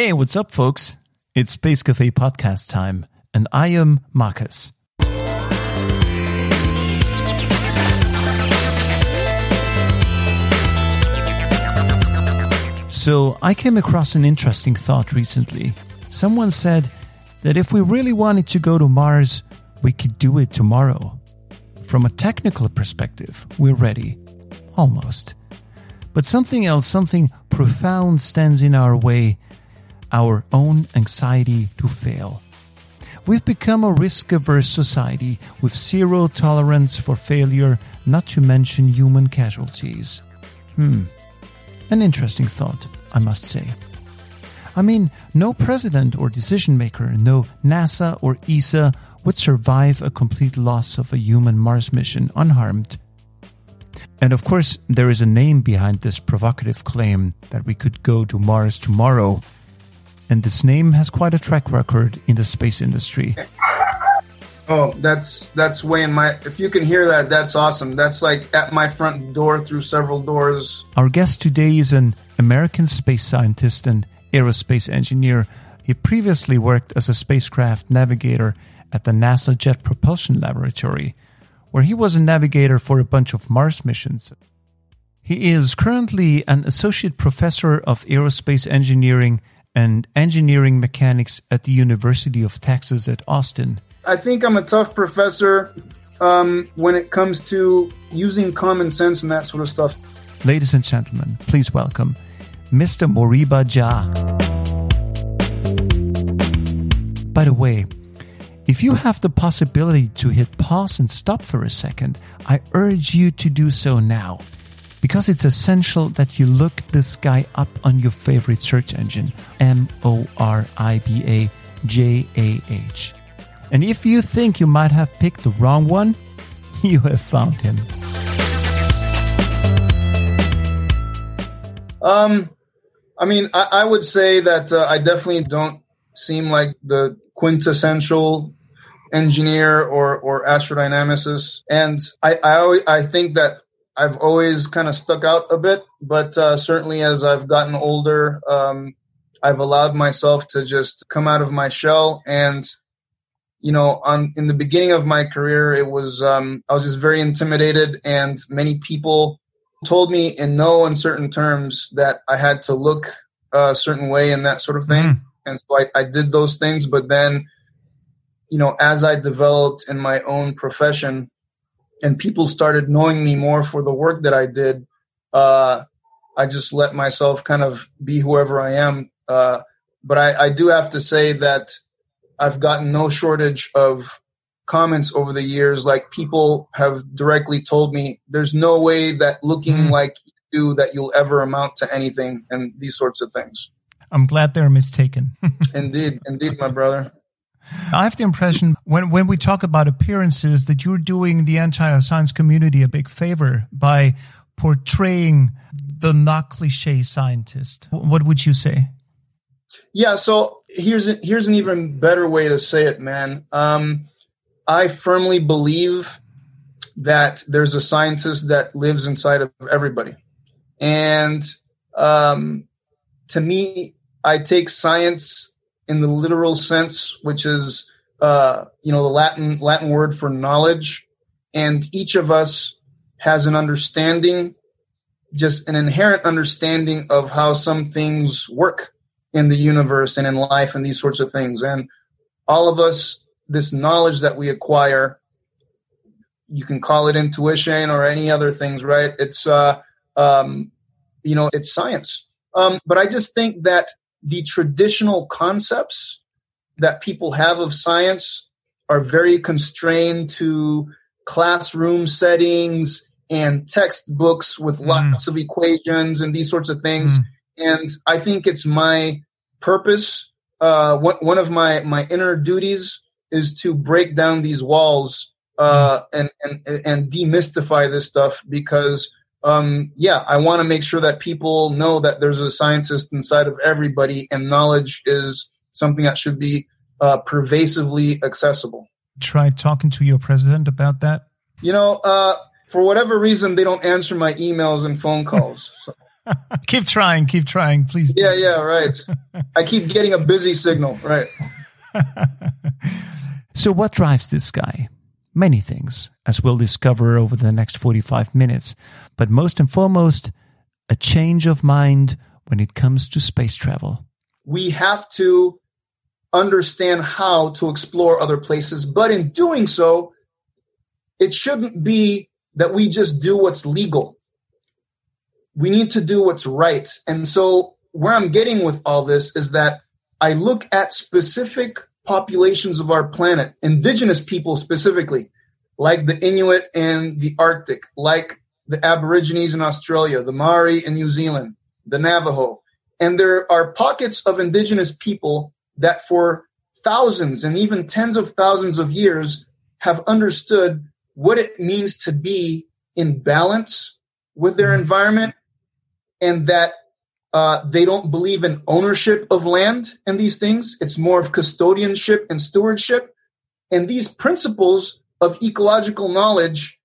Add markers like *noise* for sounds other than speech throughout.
Hey, what's up, folks? It's Space Cafe podcast time, and I am Marcus. So, I came across an interesting thought recently. Someone said that if we really wanted to go to Mars, we could do it tomorrow. From a technical perspective, we're ready. Almost. But something else, something profound stands in our way our own anxiety to fail. We've become a risk averse society with zero tolerance for failure, not to mention human casualties. Hmm. An interesting thought, I must say. I mean, no president or decision maker, no NASA or ESA would survive a complete loss of a human Mars mission unharmed. And of course, there is a name behind this provocative claim that we could go to Mars tomorrow and this name has quite a track record in the space industry. Oh, that's that's way in my. If you can hear that, that's awesome. That's like at my front door through several doors. Our guest today is an American space scientist and aerospace engineer. He previously worked as a spacecraft navigator at the NASA Jet Propulsion Laboratory, where he was a navigator for a bunch of Mars missions. He is currently an associate professor of aerospace engineering and engineering mechanics at the University of Texas at Austin. I think I'm a tough professor um, when it comes to using common sense and that sort of stuff. Ladies and gentlemen, please welcome Mr. Moriba Jah. By the way, if you have the possibility to hit pause and stop for a second, I urge you to do so now because it's essential that you look this guy up on your favorite search engine M O R I B A J A H. And if you think you might have picked the wrong one, *laughs* you have found him. Um, I mean, I, I would say that uh, I definitely don't seem like the quintessential engineer or or astrodynamicist, and I I, always, I think that I've always kind of stuck out a bit, but uh, certainly as I've gotten older, um, I've allowed myself to just come out of my shell. And you know, on in the beginning of my career, it was um, I was just very intimidated, and many people told me in no uncertain terms that I had to look a certain way and that sort of thing. Mm. And so I, I did those things, but then, you know, as I developed in my own profession, and people started knowing me more for the work that I did, uh, I just let myself kind of be whoever I am. Uh, but I, I do have to say that I've gotten no shortage of comments over the years. Like people have directly told me, "There's no way that looking mm. like you do that you'll ever amount to anything," and these sorts of things. I'm glad they're mistaken. *laughs* indeed, indeed, my brother. I have the impression when, when we talk about appearances that you're doing the entire science community a big favor by portraying the not cliche scientist. What would you say? Yeah, so here's a, here's an even better way to say it, man. Um, I firmly believe that there's a scientist that lives inside of everybody, and um, to me, I take science in the literal sense, which is uh, you know the Latin Latin word for knowledge, and each of us has an understanding, just an inherent understanding of how some things work in the universe and in life and these sorts of things. And all of us, this knowledge that we acquire, you can call it intuition or any other things, right? It's uh, um, you know, it's science. Um, but I just think that the traditional concepts that people have of science are very constrained to classroom settings and textbooks with mm. lots of equations and these sorts of things. Mm. And I think it's my purpose. Uh, one of my, my inner duties is to break down these walls uh, mm. and, and, and demystify this stuff because um, yeah, I want to make sure that people know that there's a scientist inside of everybody, and knowledge is something that should be uh, pervasively accessible. Try talking to your president about that. You know, uh, for whatever reason, they don't answer my emails and phone calls. *laughs* So. keep trying, keep trying, please. Yeah, yeah, right. I keep getting a busy signal, right. *laughs* so, what drives this guy? Many things, as we'll discover over the next 45 minutes, but most and foremost, a change of mind when it comes to space travel. We have to understand how to explore other places, but in doing so, it shouldn't be that we just do what's legal. We need to do what's right. And so, where I'm getting with all this is that I look at specific populations of our planet, indigenous people specifically, like the Inuit in the Arctic, like the Aborigines in Australia, the Maori in New Zealand, the Navajo. And there are pockets of indigenous people that for thousands and even tens of thousands of years have understood what it means to be in balance with their mm-hmm. environment and that uh, they don't believe in ownership of land and these things. It's more of custodianship and stewardship. And these principles of ecological knowledge,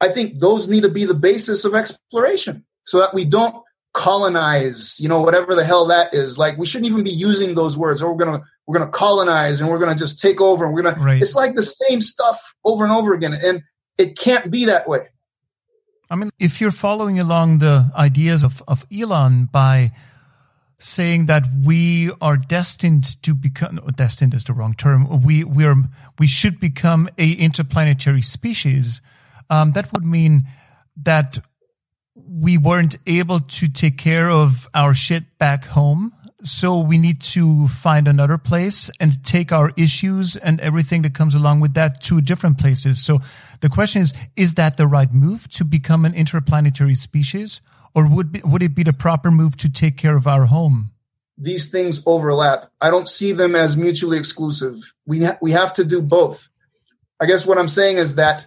I think those need to be the basis of exploration so that we don't colonize, you know, whatever the hell that is. Like we shouldn't even be using those words. Or we're gonna we're gonna colonize and we're gonna just take over and we're gonna right. it's like the same stuff over and over again. And it can't be that way. I mean, if you're following along the ideas of, of Elon by saying that we are destined to become destined is the wrong term. We we are we should become a interplanetary species. Um, that would mean that we weren't able to take care of our shit back home so we need to find another place and take our issues and everything that comes along with that to different places. So the question is, is that the right move to become an interplanetary species? Or would, be, would it be the proper move to take care of our home? These things overlap. I don't see them as mutually exclusive. We, ha- we have to do both. I guess what I'm saying is that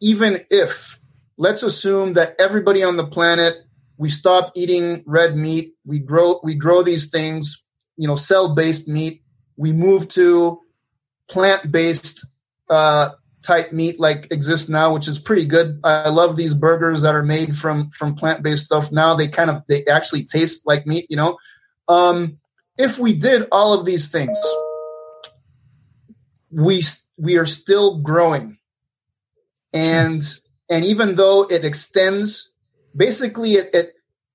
even if, let's assume that everybody on the planet we stop eating red meat. We grow we grow these things, you know, cell based meat. We move to plant based uh, type meat like exists now, which is pretty good. I love these burgers that are made from from plant based stuff. Now they kind of they actually taste like meat. You know, um, if we did all of these things, we we are still growing, and and even though it extends basically it, it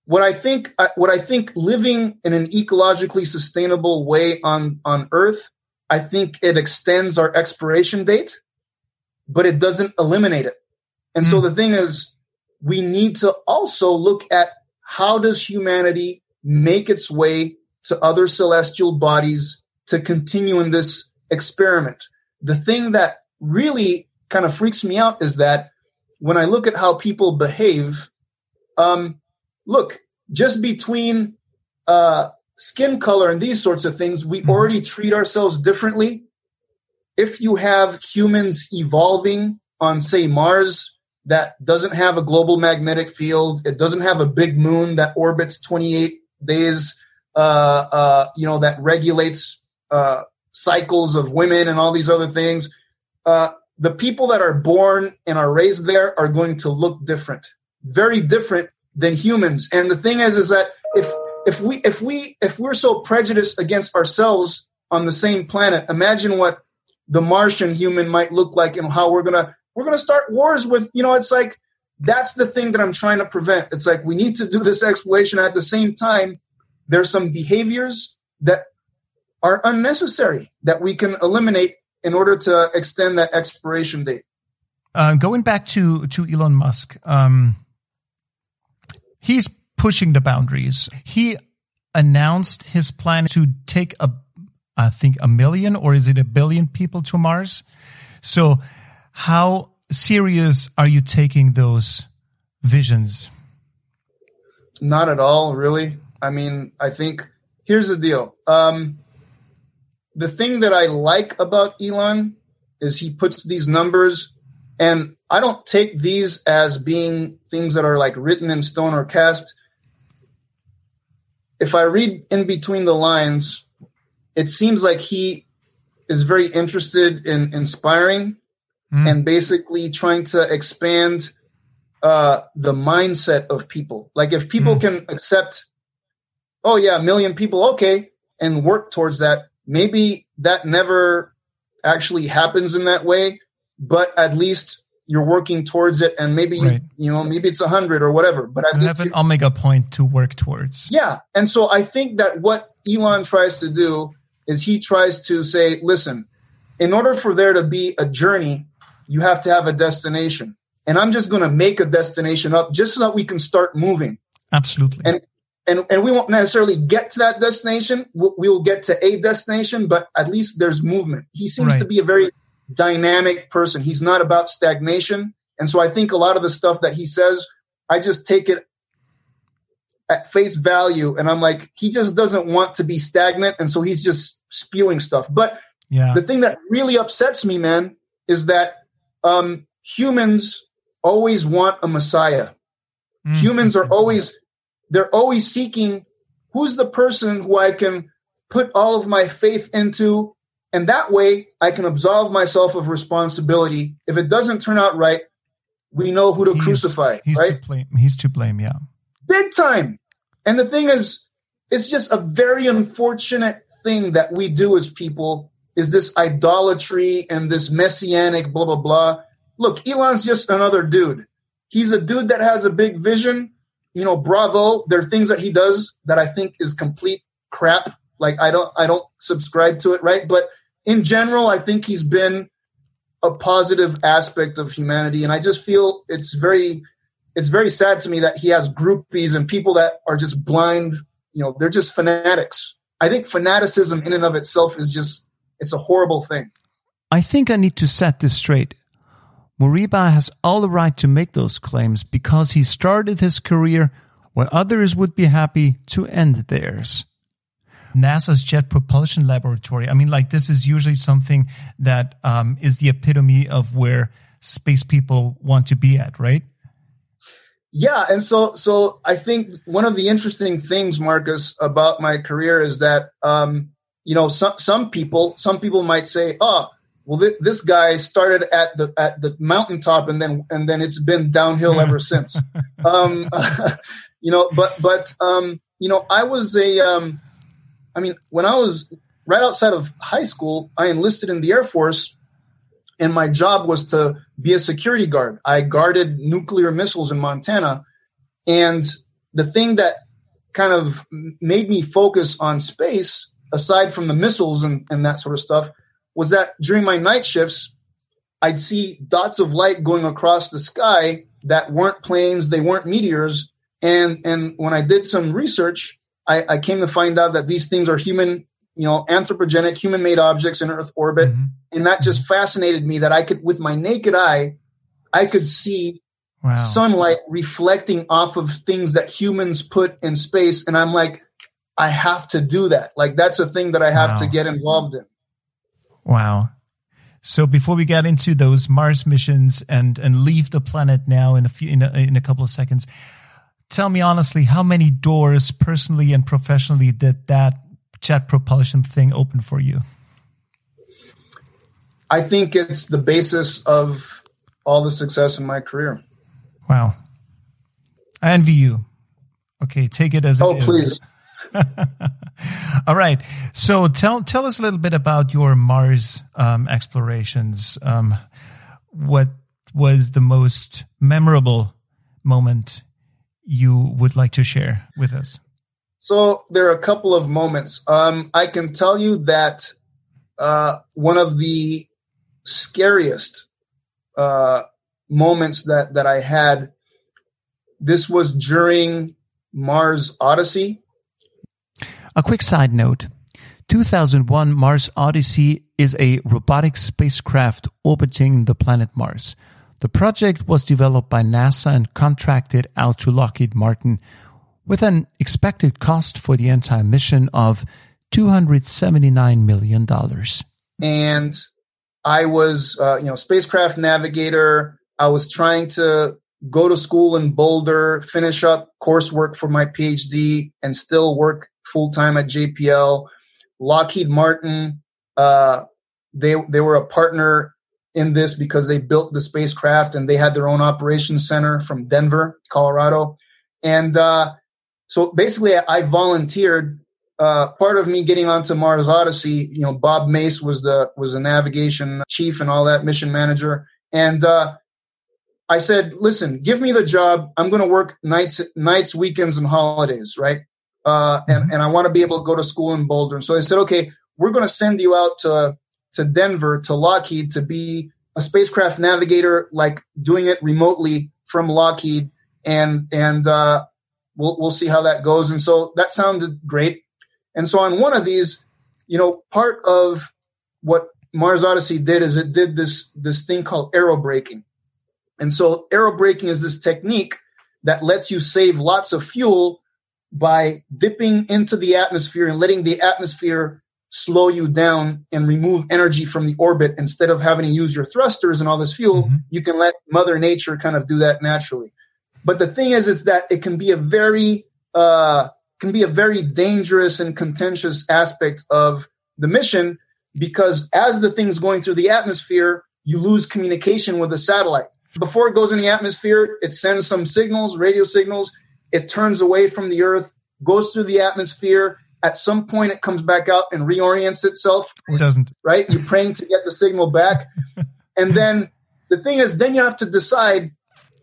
what I think uh, what I think living in an ecologically sustainable way on on Earth, I think it extends our expiration date, but it doesn't eliminate it. And mm. so hmm. the thing is, we need to also look at how does humanity make its way to other celestial bodies to continue in this experiment. The thing that really kind of freaks me out is that when I look at how people behave um, look, just between uh, skin color and these sorts of things, we mm-hmm. already treat ourselves differently. If you have humans evolving on, say, Mars, that doesn't have a global magnetic field, it doesn't have a big moon that orbits 28 days, uh, uh, you know, that regulates uh, cycles of women and all these other things. Uh, the people that are born and are raised there are going to look different very different than humans. And the thing is, is that if if we if we if we're so prejudiced against ourselves on the same planet, imagine what the Martian human might look like and how we're gonna we're gonna start wars with. You know, it's like that's the thing that I'm trying to prevent. It's like we need to do this exploration at the same time. There's some behaviors that are unnecessary that we can eliminate in order to extend that expiration date. Uh, going back to to Elon Musk, um, he's pushing the boundaries. He announced his plan to take a, I think a million or is it a billion people to Mars? So how serious are you taking those visions? Not at all, really. I mean, I think here's the deal. Um, the thing that I like about Elon is he puts these numbers and I don't take these as being things that are like written in stone or cast. If I read in between the lines, it seems like he is very interested in inspiring mm. and basically trying to expand uh, the mindset of people. Like if people mm. can accept, oh yeah, a million people, okay, and work towards that, maybe that never actually happens in that way, but at least you're working towards it and maybe right. you know maybe it's a hundred or whatever but I have an omega point to work towards. Yeah. And so i think that what elon tries to do is he tries to say listen in order for there to be a journey you have to have a destination. And i'm just going to make a destination up just so that we can start moving. Absolutely. And and, and we won't necessarily get to that destination. We'll, we'll get to a destination but at least there's movement. He seems right. to be a very dynamic person. He's not about stagnation. And so I think a lot of the stuff that he says, I just take it at face value and I'm like, he just doesn't want to be stagnant. And so he's just spewing stuff. But yeah. the thing that really upsets me, man, is that um, humans always want a messiah. Mm-hmm. Humans are always, they're always seeking who's the person who I can put all of my faith into and that way I can absolve myself of responsibility. If it doesn't turn out right, we know who to he's, crucify. He's right? to blame. He's to blame, yeah. Big time. And the thing is, it's just a very unfortunate thing that we do as people is this idolatry and this messianic blah blah blah. Look, Elon's just another dude. He's a dude that has a big vision. You know, bravo. There are things that he does that I think is complete crap. Like I don't I don't subscribe to it, right? But in general, I think he's been a positive aspect of humanity, and I just feel it's very it's very sad to me that he has groupies and people that are just blind. You know, they're just fanatics. I think fanaticism in and of itself is just it's a horrible thing. I think I need to set this straight. Moriba has all the right to make those claims because he started his career where others would be happy to end theirs. NASA's Jet Propulsion Laboratory. I mean, like this is usually something that um, is the epitome of where space people want to be at, right? Yeah, and so so I think one of the interesting things, Marcus, about my career is that um, you know some some people some people might say, oh. Well, th- this guy started at the at the mountaintop, and then and then it's been downhill ever *laughs* since. um, *laughs* you know, but but um, you know, I was a um, I mean, when I was right outside of high school, I enlisted in the Air Force, and my job was to be a security guard. I guarded nuclear missiles in Montana. And the thing that kind of made me focus on space, aside from the missiles and, and that sort of stuff, was that during my night shifts, I'd see dots of light going across the sky that weren't planes, they weren't meteors. And and when I did some research, I, I came to find out that these things are human, you know, anthropogenic, human made objects in Earth orbit. Mm-hmm. And that just fascinated me that I could, with my naked eye, I could see wow. sunlight reflecting off of things that humans put in space. And I'm like, I have to do that. Like that's a thing that I have wow. to get involved in. Wow. So before we get into those Mars missions and and leave the planet now in a few in a, in a couple of seconds, tell me honestly, how many doors personally and professionally did that jet propulsion thing open for you? I think it's the basis of all the success in my career. Wow. I envy you. Okay, take it as oh, it please. *laughs* All right. So tell tell us a little bit about your Mars um, explorations. Um, what was the most memorable moment you would like to share with us? So there are a couple of moments. Um, I can tell you that uh, one of the scariest uh, moments that that I had. This was during Mars Odyssey. A quick side note. 2001 Mars Odyssey is a robotic spacecraft orbiting the planet Mars. The project was developed by NASA and contracted out to Lockheed Martin with an expected cost for the entire mission of $279 million. And I was, uh, you know, spacecraft navigator. I was trying to go to school in Boulder, finish up coursework for my PhD, and still work full time at JPL. Lockheed Martin, uh, they they were a partner in this because they built the spacecraft and they had their own operations center from Denver, Colorado. And uh, so basically, I volunteered. Uh, part of me getting onto Mars Odyssey, you know, Bob Mase was the was the navigation chief and all that mission manager, and uh, I said, "Listen, give me the job. I'm going to work nights, nights, weekends, and holidays, right? Uh, and mm-hmm. and I want to be able to go to school in Boulder." And so they said, "Okay, we're going to send you out to to Denver to Lockheed to be a spacecraft navigator, like doing it remotely from Lockheed, and and uh, we'll we'll see how that goes." And so that sounded great. And so on one of these, you know, part of what Mars Odyssey did is it did this this thing called aerobraking and so aerobraking is this technique that lets you save lots of fuel by dipping into the atmosphere and letting the atmosphere slow you down and remove energy from the orbit instead of having to use your thrusters and all this fuel mm-hmm. you can let mother nature kind of do that naturally but the thing is is that it can be a very uh, can be a very dangerous and contentious aspect of the mission because as the thing's going through the atmosphere you lose communication with the satellite before it goes in the atmosphere, it sends some signals, radio signals. It turns away from the Earth, goes through the atmosphere. At some point, it comes back out and reorients itself. It doesn't. Right? You're praying to get the signal back. *laughs* and then the thing is, then you have to decide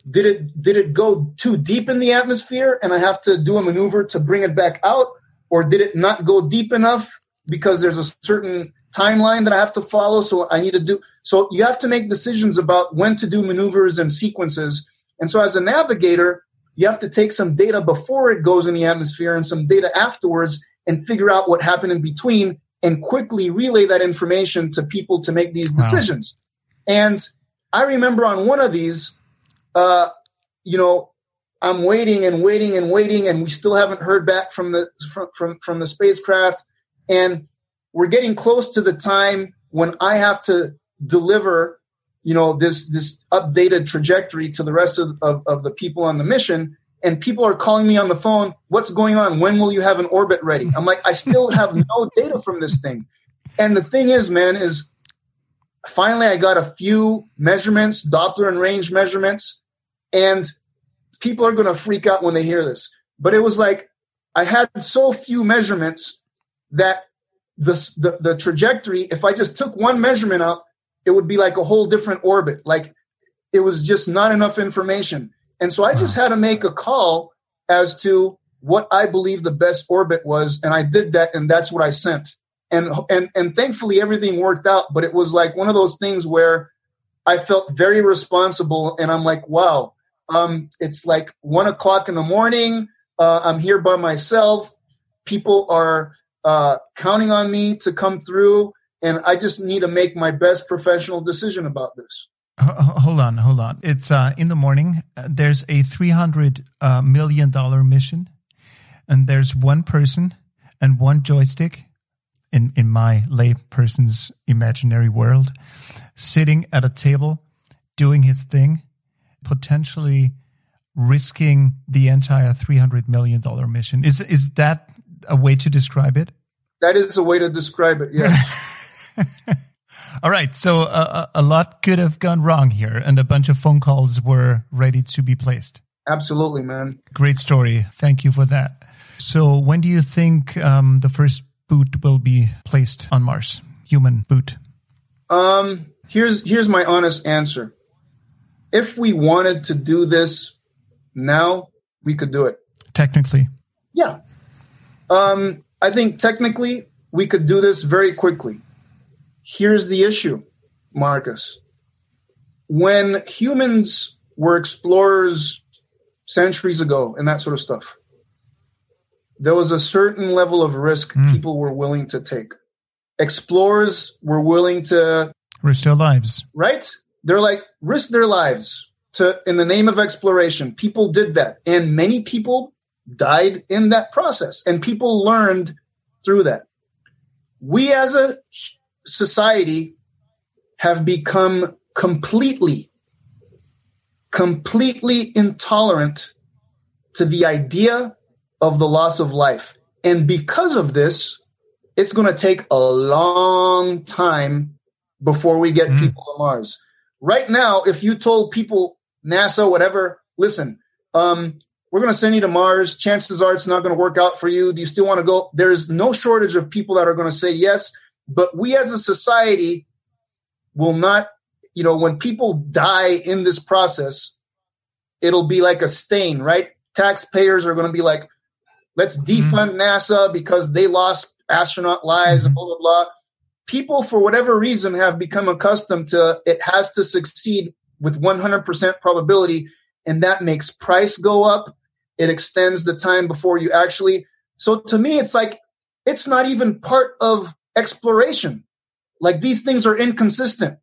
did it did it go too deep in the atmosphere and I have to do a maneuver to bring it back out? Or did it not go deep enough because there's a certain timeline that I have to follow? So I need to do so you have to make decisions about when to do maneuvers and sequences. And so as a navigator, you have to take some data before it goes in the atmosphere and some data afterwards and figure out what happened in between and quickly relay that information to people to make these decisions. Wow. And I remember on one of these, uh, you know, I'm waiting and waiting and waiting, and we still haven't heard back from the from, from, from the spacecraft. And we're getting close to the time when I have to deliver you know this this updated trajectory to the rest of, of, of, the people on the mission and people are calling me on the phone what's going on when will you have an orbit ready i'm like i still have *laughs* no data from this thing and the thing is man is finally i got a few measurements doppler and range measurements and people are going to freak out when they hear this but it was like i had so few measurements that the, the, the trajectory if i just took one measurement up, it would be like a whole different orbit. Like it was just not enough information. And so I just had to make a call as to what I believe the best orbit was. And I did that, and that's what I sent. And and and thankfully everything worked out. But it was like one of those things where I felt very responsible, and I'm like, wow, um, it's like one o'clock in the morning. Uh, I'm here by myself. People are uh, counting on me to come through and I just need to make my best professional decision about this. Hold on, hold on. It's uh, in the morning. There's a three hundred uh, million dollar mission, and there's one person and one joystick in in my lay person's imaginary world, sitting at a table, doing his thing, potentially risking the entire three hundred million dollar mission. Is is that a way to describe it? That is a way to describe it. Yeah. *laughs* All right. So uh, a lot could have gone wrong here, and a bunch of phone calls were ready to be placed. Absolutely, man. Great story. Thank you for that. So, when do you think um, the first boot will be placed on Mars? Human boot. Um, here's here's my honest answer. If we wanted to do this now, we could do it. Technically. Yeah. Um, I think technically we could do this very quickly. Here's the issue, Marcus. When humans were explorers centuries ago and that sort of stuff, there was a certain level of risk mm. people were willing to take. Explorers were willing to risk their lives. Right? They're like risk their lives to in the name of exploration. People did that and many people died in that process and people learned through that. We as a society have become completely, completely intolerant to the idea of the loss of life. And because of this, it's going to take a long time before we get mm. people to Mars. right now, if you told people, NASA, whatever, listen, um, we're going to send you to Mars. Chances are it's not going to work out for you. Do you still want to go? There's no shortage of people that are going to say yes, but we as a society will not, you know, when people die in this process, it'll be like a stain, right? Taxpayers are going to be like, let's mm-hmm. defund mm-hmm. NASA because they lost astronaut lives mm-hmm. and blah, blah, blah. People, for whatever reason, have become accustomed to it has to succeed with 100% probability. And that makes price go up. It extends the time before you actually. So to me, it's like, it's not even part of exploration. Like these things are inconsistent,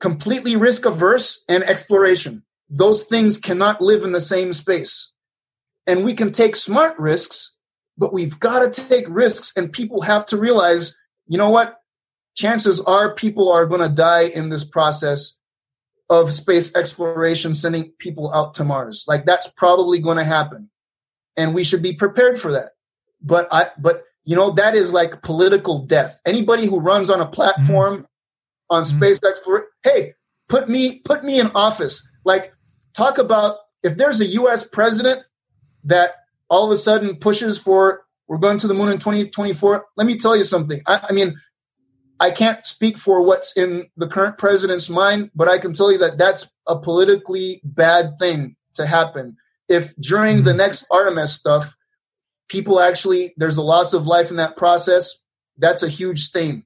completely risk averse and exploration. Those things cannot live in the same space. And we can take smart risks, but we've got to take risks and people have to realize, you know what? Chances are people are going to die in this process of space exploration, sending people out to Mars. Like that's probably going to happen. And we should be prepared for that. But I, but you know, that is like political death. Anybody who runs on a platform mm-hmm. on space exploration, hey, put me, put me in office. Like talk about if there's a US president that all of a sudden pushes for we're going to the moon in 2024. Let me tell you something. I, I mean, I can't speak for what's in the current president's mind, but I can tell you that that's a politically bad thing to happen. If during the mm-hmm. next Artemis stuff, people actually, there's a loss of life in that process, that's a huge stain.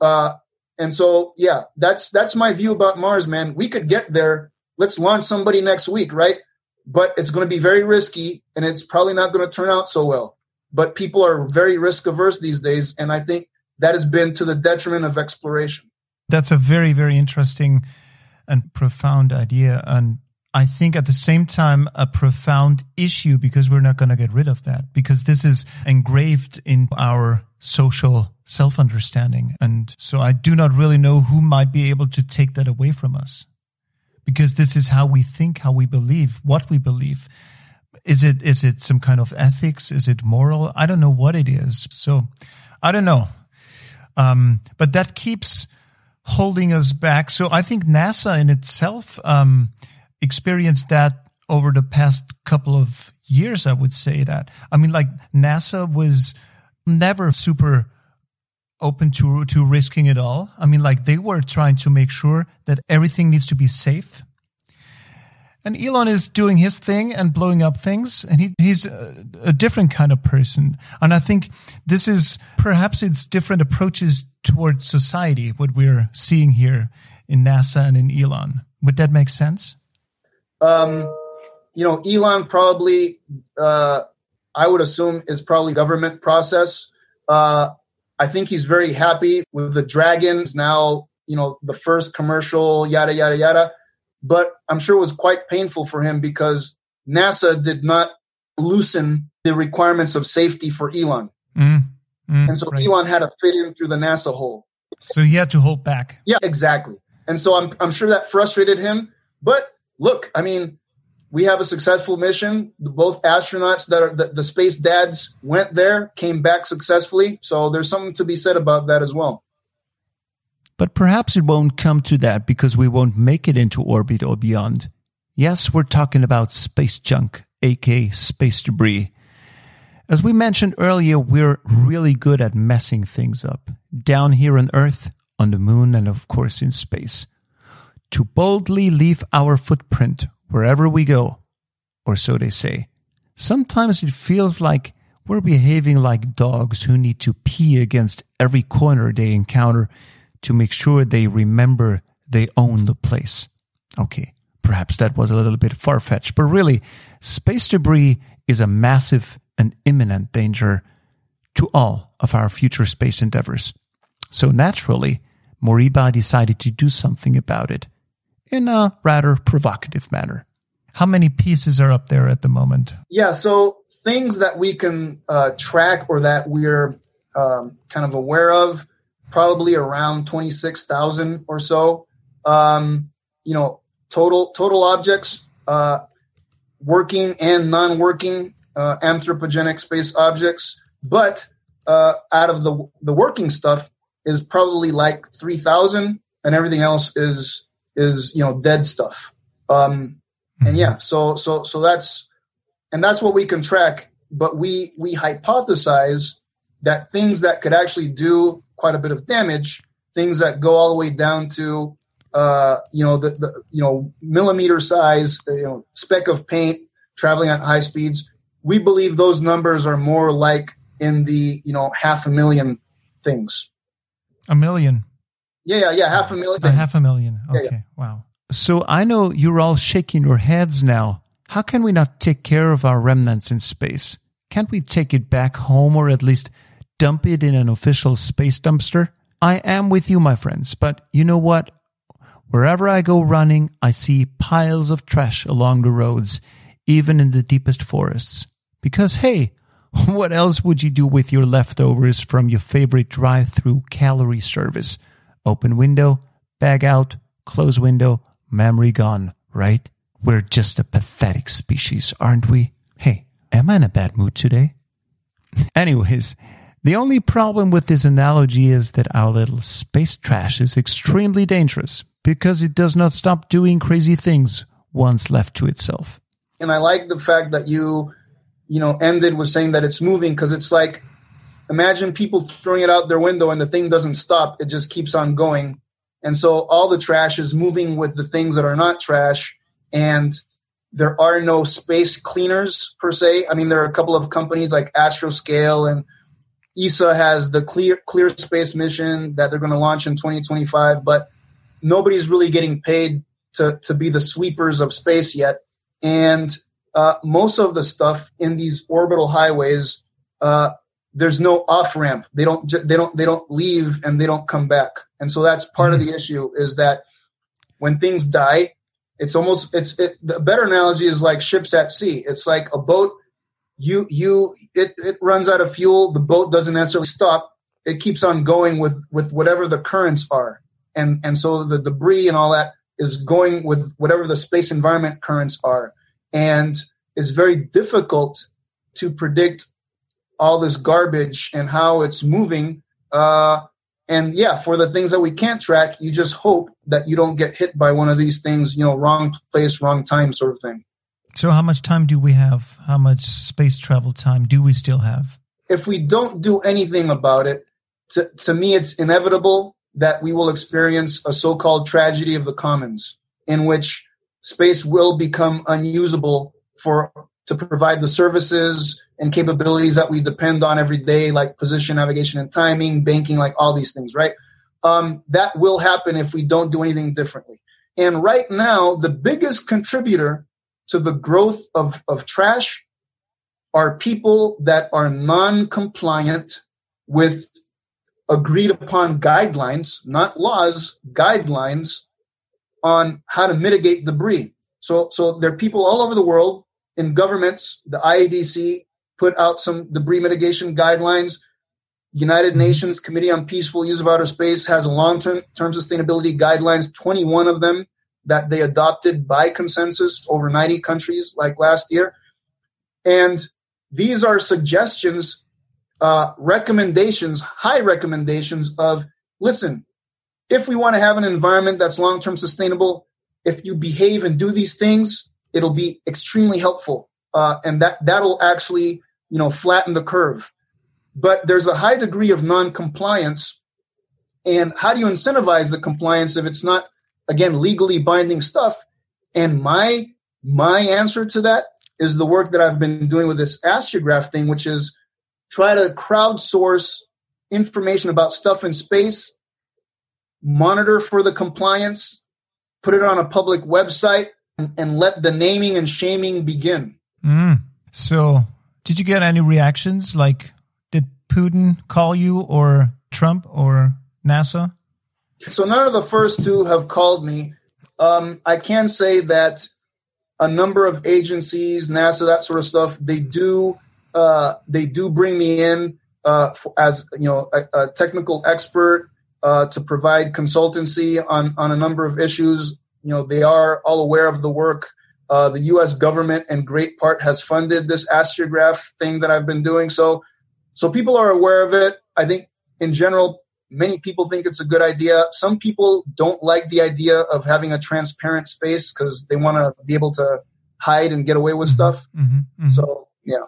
Uh, and so, yeah, that's that's my view about Mars, man. We could get there. Let's launch somebody next week, right? But it's going to be very risky, and it's probably not going to turn out so well. But people are very risk averse these days, and I think that has been to the detriment of exploration. That's a very, very interesting and profound idea. And I think at the same time, a profound issue because we're not going to get rid of that because this is engraved in our social self understanding. And so I do not really know who might be able to take that away from us because this is how we think, how we believe, what we believe. Is it, is it some kind of ethics? Is it moral? I don't know what it is. So I don't know. Um, but that keeps holding us back. So I think NASA in itself um, experienced that over the past couple of years. I would say that. I mean, like NASA was never super open to to risking it all. I mean, like they were trying to make sure that everything needs to be safe and Elon is doing his thing and blowing up things, and he, he's a, a, different kind of person. And I think this is perhaps it's different approaches towards society, what we're seeing here in NASA and in Elon. Would that make sense? Um, you know, Elon probably, uh, I would assume, is probably government process. Uh, I think he's very happy with the Dragons now. You know, the first commercial, yada yada yada but I'm sure it was quite painful for him because NASA did not loosen the requirements of safety for Elon. Mm, mm, and so right. Elon had to fit in through the NASA hole. So he had to hold back. Yeah, exactly. And so I'm, I'm sure that frustrated him. But look, I mean, we have a successful mission. Both astronauts that are the, the space dads went there, came back successfully. So there's something to be said about that as well. But perhaps it won't come to that because we won't make it into orbit or beyond. Yes, we're talking about space junk, aka space debris. As we mentioned earlier, we're really good at messing things up. Down here on Earth, on the moon, and of course in space. To boldly leave our footprint wherever we go, or so they say. Sometimes it feels like we're behaving like dogs who need to pee against every corner they encounter to make sure they remember they own the place. Okay, perhaps that was a little bit far fetched, but really, space debris is a massive and imminent danger to all of our future space endeavors. So naturally, Moriba decided to do something about it in a rather provocative manner. How many pieces are up there at the moment? Yeah, so things that we can uh, track or that we're um, kind of aware of probably around 26,000 or so. Um, you know, total total objects, uh, working and non-working uh, anthropogenic space objects. But uh, out of the the working stuff is probably like 3,000, and everything else is is you know dead stuff. Um, and Mm-hmm. yeah, so so so that's and that's what we can track. But we we hypothesize that things that could actually do quite a bit of damage, things that go all the way down to uh, you know the, the you know millimeter size, uh, you know speck of paint traveling at high speeds. We believe those numbers are more like in the you know half a million things. A million. Yeah, yeah, yeah, half a million. A half a million. Yeah, Okay. Wow. So I know you're all shaking your heads now. How can we not take care of our remnants in space? Can't we take it back home or at least dump it in an official space dumpster? I am with you, my friends, but you know what? Wherever I go running, I see piles of trash along the roads, even in the deepest forests. Because hey, *laughs* what else would you do with your leftovers from your favorite drive through calorie service? Open window, bag out, close window, memory gone, right? We're just a pathetic species, aren't we? Hey, am I in a bad mood today? *laughs* Anyways, the only problem with this analogy is that our little space trash is extremely dangerous because it does not stop doing crazy things once left to itself. and I like the fact that you, you know, ended with saying that it's moving because it's like, imagine people throwing it out their window and the thing doesn't stop; it just keeps on going, and so all the trash is moving with the things that are not trash, and there are no space cleaners per se. I mean, there are a couple of companies like Astroscale and ESA has the clear clear space mission that they're going to launch in 2025, but nobody's really getting paid to to be the sweepers of space yet. And uh, most of the stuff in these orbital highways uh, there's no off ramp. They don't they don't they don't leave and they don't come back. And so that's part of the mm. issue is that when things die it's almost it's it, the better analogy is like ships at sea. It's like a boat you you it, it runs out of fuel. The boat doesn't necessarily stop. It keeps on going with with whatever the currents are. And and so the debris and all that is going with whatever the space environment currents are. And it's very difficult to predict all this garbage and how it's moving uh, and yeah for the things that we can't track you just hope that you don't get hit by one of these things you know wrong place wrong time sort of thing So, how much time do we have? How much space travel time do we still have? if we don't do anything about it to, to me it's inevitable that we will experience a so-called tragedy of the commons in which space will become unusable for to provide the services and capabilities that we depend on every day like position navigation and timing banking like all these things right um, that will happen if we don't do anything differently and right now the biggest contributor to the growth of, of trash are people that are non-compliant with agreed upon guidelines, not laws, guidelines on how to mitigate debris. So, so there are people all over the world in governments. The IADC put out some debris mitigation guidelines. United Nations Committee on Peaceful Use of Outer Space has a long-term term sustainability guidelines, 21 of them that they adopted by consensus over 90 countries like last year. And these are suggestions, uh, recommendations, high recommendations of listen, if we want to have an environment that's long term sustainable, if you behave and do these things, it'll be extremely helpful. Uh, and that, that'll actually, you know, flatten the curve. But there's a high degree of non compliance. And how do you incentivize the compliance if it's not, again, legally binding stuff? And my my answer to that is the work that I've been doing with this ASTRIAGraph thing, which is try to crowdsource information about stuff in space, monitor for the compliance, put it on a public website, and, and let the naming and shaming begin. Mm. So, did you get any reactions? Like, did Putin call you, or Trump, or NASA? So none of the first two have called me. Um, I can say that a number of agencies, NASA, that sort of stuff, they do uh, they do bring me in uh, for, as you know a, a technical expert uh, to provide consultancy on on a number of issues. You know they are all aware of the work. Uh, the U.S. government, in great part, has funded this ASTRIAGraph thing that I've been doing. So, so people are aware of it. I think, in general, Many people think it's a good idea. Some people don't like the idea of having a transparent space because they want to be able to hide and get away with mm-hmm. stuff. Mm-hmm. Mm-hmm. So, yeah.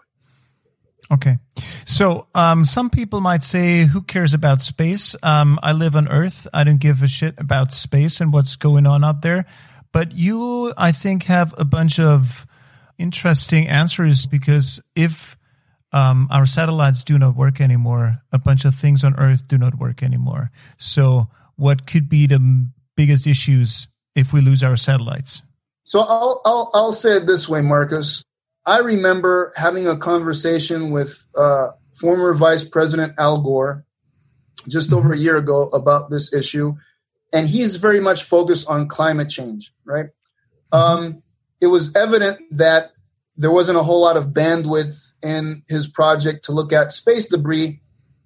Okay. So, um, some people might say, who cares about space? Um, I live on Earth. I don't give a shit about space and what's going on out there. But you, I think, have a bunch of interesting answers because if um, our satellites do not work anymore, a bunch of things on Earth do not work anymore. So, what could be the biggest issues if we lose our satellites? So, I'll, I'll, I'll say it this way, Marcus. I remember having a conversation with uh, former Vice President Al Gore just over a year ago about this issue, and he's very much focused on climate change. Right? Um, it was evident that there wasn't a whole lot of bandwidth in his project to look at space debris.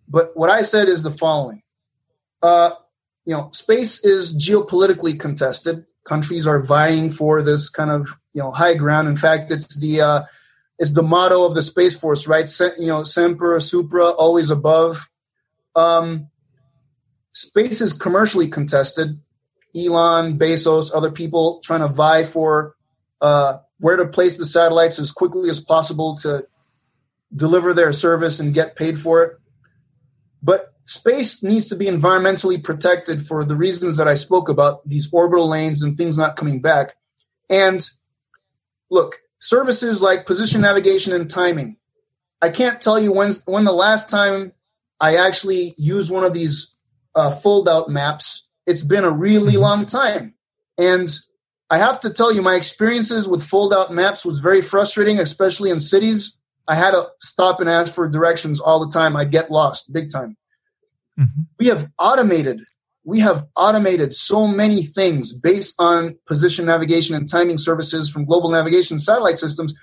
But what I said is the following: uh, you know, space is geopolitically contested countries are vying for this kind of you know high ground. In fact, it's the uh, it's the motto of the space force, right? Se- you know, semper supra, always above. Um, space is commercially contested. Elon, Bezos, other people trying to vie for uh, where to place the satellites as quickly as possible to deliver their service and get paid for it. But space needs to be environmentally protected for the reasons that I spoke about these orbital lanes and things not coming back. And look, services like position navigation and timing. I can't tell you when when the last time I actually used one of these uh, fold out maps. It's been a really mm-hmm. long time, and I have to tell you, my experiences with fold out maps was very frustrating, especially in cities. I had to stop and ask for directions all the time. I'd get lost big time. Mm-hmm. We have automated. We have automated so many things based on position navigation and timing services from global navigation satellite systems.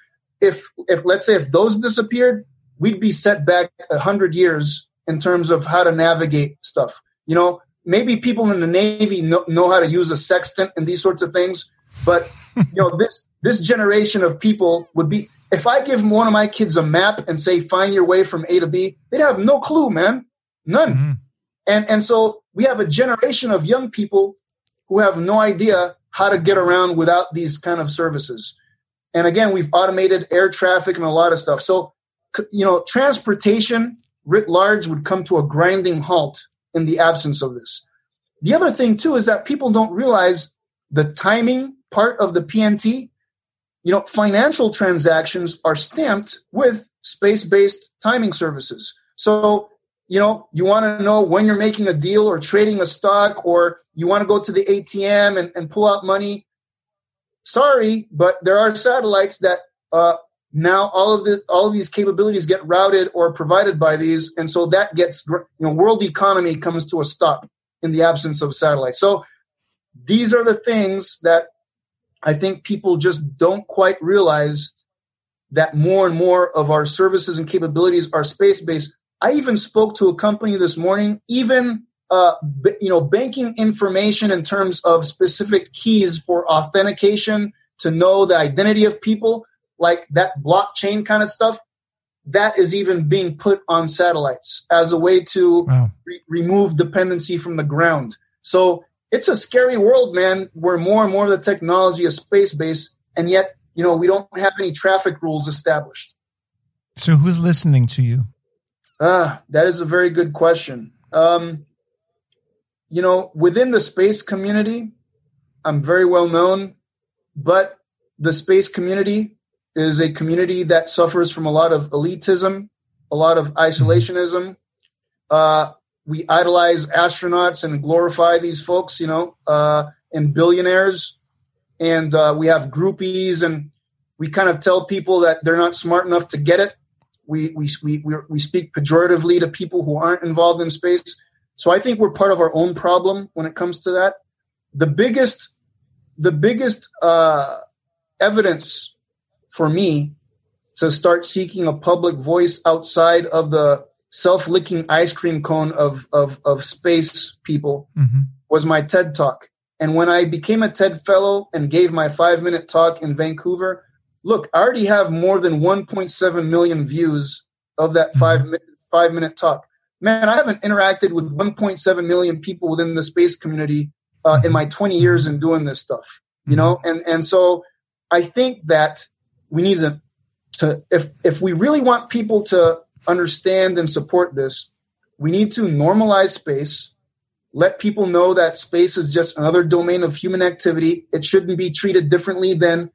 If, if let's say if those disappeared, we'd be set back a hundred years in terms of how to navigate stuff. You know, maybe people in the Navy know, know how to use a sextant and these sorts of things, but you know, *laughs* this this generation of people would be if I give one of my kids a map and say find your way from A to B, they'd have no clue, man. None. Mm-hmm. And, and so we have a generation of young people who have no idea how to get around without these kind of services. And again, we've automated air traffic and a lot of stuff. So, you know, transportation writ large would come to a grinding halt in the absence of this. The other thing, too, is that people don't realize the timing part of the PNT. You know, financial transactions are stamped with space based timing services. So you know, you want to know when you're making a deal or trading a stock, or you want to go to the ATM and, and pull out money. Sorry, but there are satellites that uh, now all of the all of these capabilities get routed or provided by these, and so that gets you know world economy comes to a stop in the absence of satellites. So these are the things that I think people just don't quite realize that more and more of our services and capabilities are space based I even spoke to a company this morning, even uh, b- you know, banking information in terms of specific keys for authentication to know the identity of people, like that blockchain kind of stuff. That is even being put on satellites as a way to wow. re- remove dependency from the ground. So it's a scary world, man, where more and more of the technology is space based, and yet, you know, we don't have any traffic rules established. So who's listening to you? Ah, that is a very good question. Um, you know, within the space community, I'm very well known, but the space community is a community that suffers from a lot of elitism, a lot of isolationism. Uh, we idolize astronauts and glorify these folks, you know, uh, and billionaires. And uh, we have groupies, and we kind of tell people that they're not smart enough to get it we, we, we, we speak pejoratively to people who aren't involved in space. So I think we're part of our own problem when it comes to that. The biggest, the biggest uh, evidence for me to start seeking a public voice outside of the self-licking ice cream cone of of, of space people mm-hmm. was my TED talk. And when I became a TED fellow and gave my five minute talk in Vancouver, look, I already have more than 1.7 million views of that mm-hmm. five minute, five minute talk. man, I haven't interacted with 1.7 million people within the space community uh, in my 20 years in doing this stuff. You know, and and so I think that we need to to if if we really want people to understand and support this, we need to normalize space. Let people know that space is just another domain of human activity. It shouldn't be treated differently than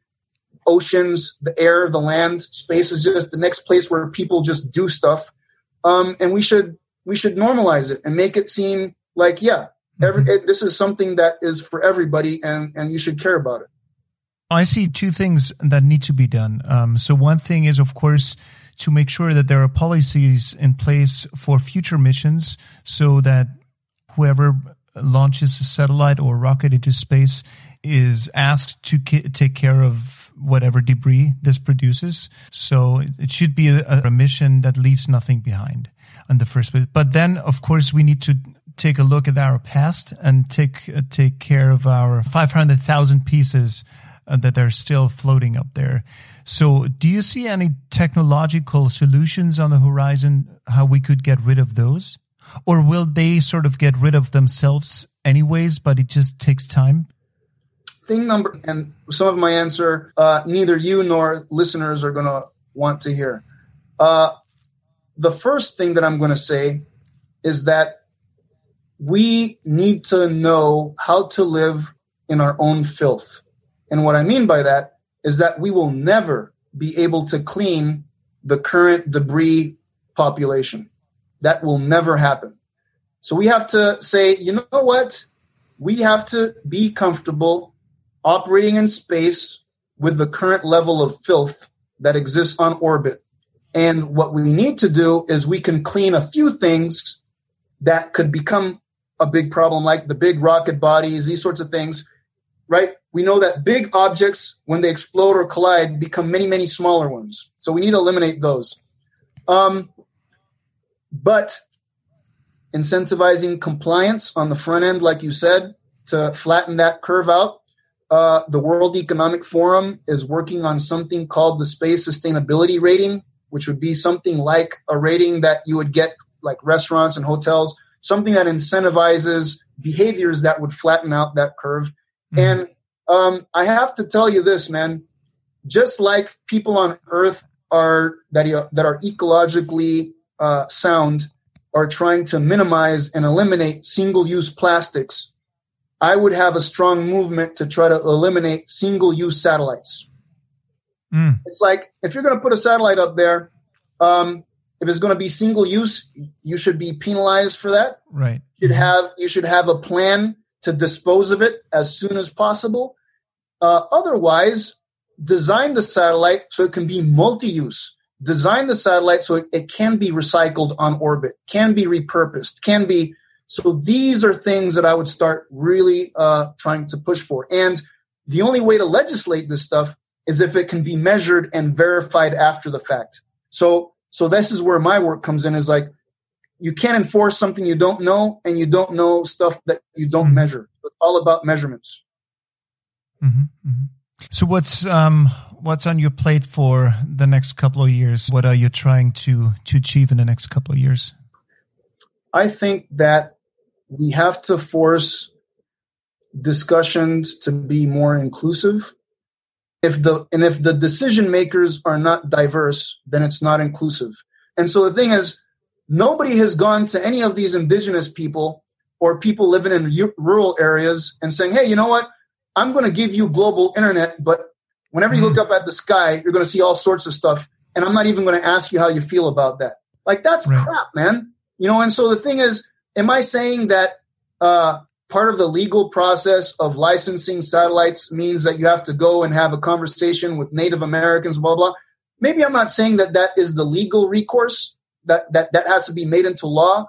oceans, the air, the land. Space is just the next place where people just do stuff. Um, and we should we should normalize it and make it seem like yeah, every, mm-hmm. it, this is something that is for everybody, and and you should care about it. I see two things that need to be done. Um, so one thing is, of course, to make sure that there are policies in place for future missions, so that whoever launches a satellite or rocket into space is asked to take care of whatever debris this produces. So it should be a, a mission that leaves nothing behind in the first place. But then, of course, we need to take a look at our past and take uh, take care of our 500,000 pieces uh, that are still floating up there. So, do you see any technological solutions on the horizon how we could get rid of those? Or will they sort of get rid of themselves anyways, but it just takes time? Thing number, and some of my answer, uh, neither you nor listeners are going to want to hear. Uh, the first thing that I'm going to say is that we need to know how to live in our own filth. And what I mean by that is that we will never be able to clean the current debris population. That will never happen. So we have to say, you know what? We have to be comfortable operating in space with the current level of filth that exists on orbit. And what we need to do is we can clean a few things that could become a big problem, like the big rocket bodies, these sorts of things, right? We know that big objects, when they explode or collide, become many, many smaller ones. So we need to eliminate those. Um, but incentivizing compliance on the front end, like you said, to flatten that curve out. Uh, the World Economic Forum is working on something called the Space Sustainability Rating, which would be something like a rating that you would get like restaurants and hotels something that incentivizes behaviors that would flatten out that curve. Mm-hmm. And um, I have to tell you this, man. Just like people on Earth are that that are ecologically uh, sound are trying to minimize and eliminate single-use plastics, I would have a strong movement to try to eliminate single-use satellites. Mm. It's like if you're going to put a satellite up there, um, if it's going to be single use, you should be penalized for that. Right. You should have you should have a plan to dispose of it as soon as possible. Uh, otherwise, design the satellite so it can be multi-use. Design the satellite so it, it can be recycled on orbit, can be repurposed, can be. So these are things that I would start really uh, trying to push for. And the only way to legislate this stuff is if it can be measured and verified after the fact. So so this is where my work comes in is like you can't enforce something you don't know and you don't know stuff that you don't mm-hmm. measure. It's all about measurements. Mm-hmm, mm-hmm. So what's um what's on your plate for the next couple of years? What are you trying to to achieve in the next couple of years? I think that we have to force discussions to be more inclusive. If the and if the decision makers are not diverse then it's not inclusive. And so the thing is nobody has gone to any of these indigenous people or people living in rural areas and saying hey you know what? I'm going to give you global internet but whenever you look mm. up at the sky you're going to see all sorts of stuff and i'm not even going to ask you how you feel about that. Like that's right. crap man. You know and so the thing is am i saying that uh, part of the legal process of licensing satellites means that you have to go and have a conversation with Native Americans, blah blah. Maybe I'm not saying that that is the legal recourse that that that has to be made into law,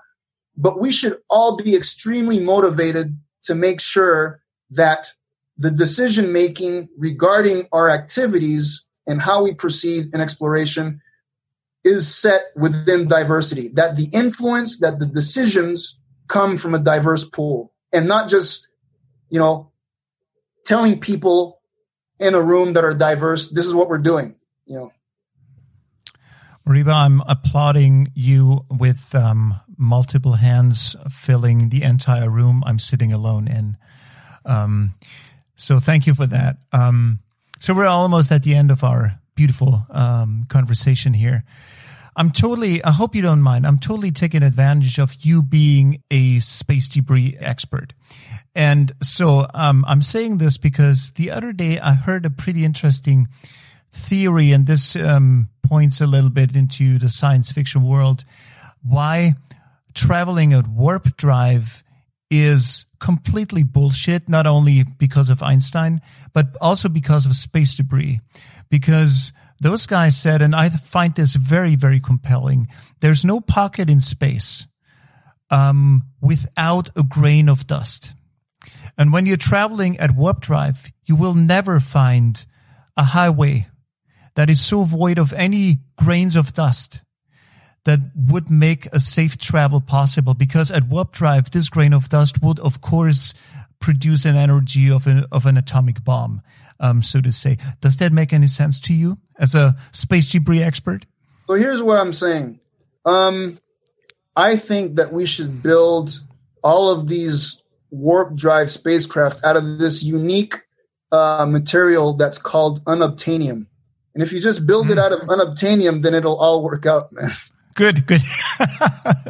but we should all be extremely motivated to make sure that the decision making regarding our activities and how we proceed in exploration is set within diversity that the influence that the decisions come from a diverse pool and not just, you know, telling people in a room that are diverse, this is what we're doing, you know. Riba, I'm applauding you with um, multiple hands filling the entire room I'm sitting alone in. Um, so thank you for that. Um, so we're almost at the end of our beautiful um, conversation here. I'm totally, I hope you don't mind. I'm totally taking advantage of you being a space debris expert. And so um, I'm saying this because the other day I heard a pretty interesting theory, and this um, points a little bit into the science fiction world. Why traveling at warp drive is completely bullshit, not only because of Einstein, but also because of space debris. Because those guys said, and I find this very, very compelling. There's no pocket in space um, without a grain of dust. And when you're traveling at warp drive, you will never find a highway that is so void of any grains of dust that would make a safe travel possible. Because at warp drive, this grain of dust would, of course, produce an energy of an, of an atomic bomb um, so to say. Does that make any sense to you as a space debris expert? So here's what I'm saying. Um, I think that we should build all of these warp drive spacecraft out of this unique uh, material that's called unobtainium. And if you just build it hmm. out of unobtainium, then it'll all work out, man. Good, good. *laughs*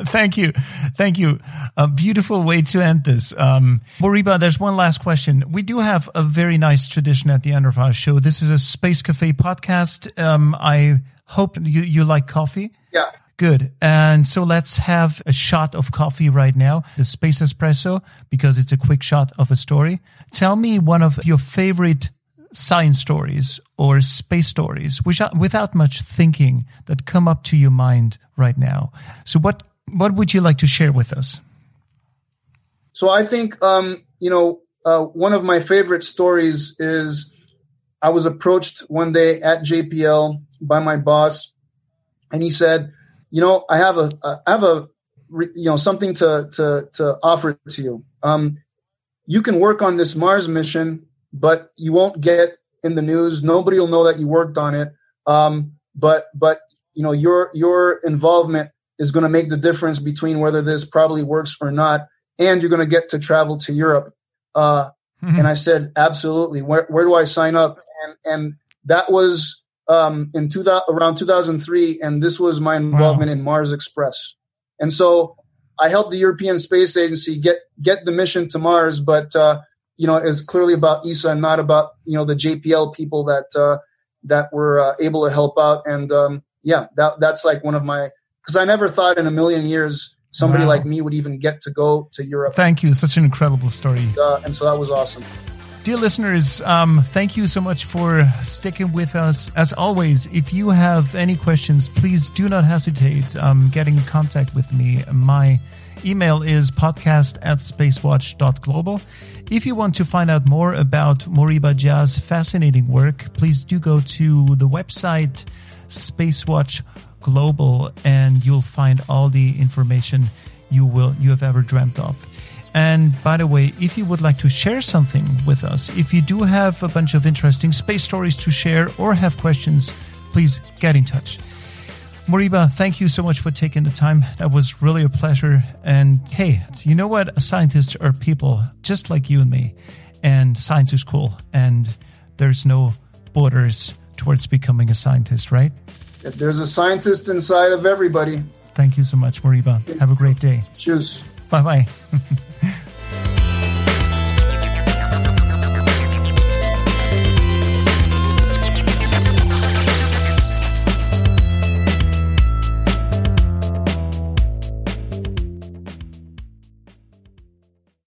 Thank you. Thank you. A beautiful way to end this. Um, Moriba, there's one last question. We do have a very nice tradition at the end of our show. This is a Space Cafe podcast. Um, I hope you, you like coffee. Yeah. Good. And so let's have a shot of coffee right now, the Space Espresso, because it's a quick shot of a story. Tell me one of your favorite science stories or space stories, which are, without much thinking, that come up to your mind right now. So, what what would you like to share with us? So, I think um, you know uh, one of my favorite stories is I was approached one day at JPL by my boss, and he said, "You know, I have a I have a you know something to to to offer to you. Um, you can work on this Mars mission but you won't get in the news. Nobody will know that you worked on it. Um, but but you know your your involvement is going to make the difference between whether this probably works or not, and you're going to get to travel to Europe. Uh, mm-hmm. And I said, absolutely. Where where do I sign up? And and that was um, in 2000, around 2003, and this was my involvement wow. in Mars Express. And so I helped the European Space Agency get get the mission to Mars, but uh, you know, is clearly about ESA and not about you know the JPL people that uh, that were uh, able to help out. And um, yeah, that that's like one of my because I never thought in a million years somebody wow. like me would even get to go to Europe. Thank you, such an incredible story. Uh, and so that was awesome. Dear listeners, um, thank you so much for sticking with us. As always, if you have any questions, please do not hesitate um, getting in contact with me. My email is podcast at spacewatch.global. If you want to find out more about Moriba Jah's fascinating work, please do go to the website Spacewatch Global and you'll find all the information you will you have ever dreamt of. And by the way, if you would like to share something with us, if you do have a bunch of interesting space stories to share or have questions, please get in touch. Moriba, thank you so much for taking the time. That was really a pleasure. And hey, you know what? Scientists are people just like you and me. And science is cool. And there's no borders towards becoming a scientist, right? There's a scientist inside of everybody. Thank you so much, Moriba. Have a great day. Cheers. Bye bye. *laughs*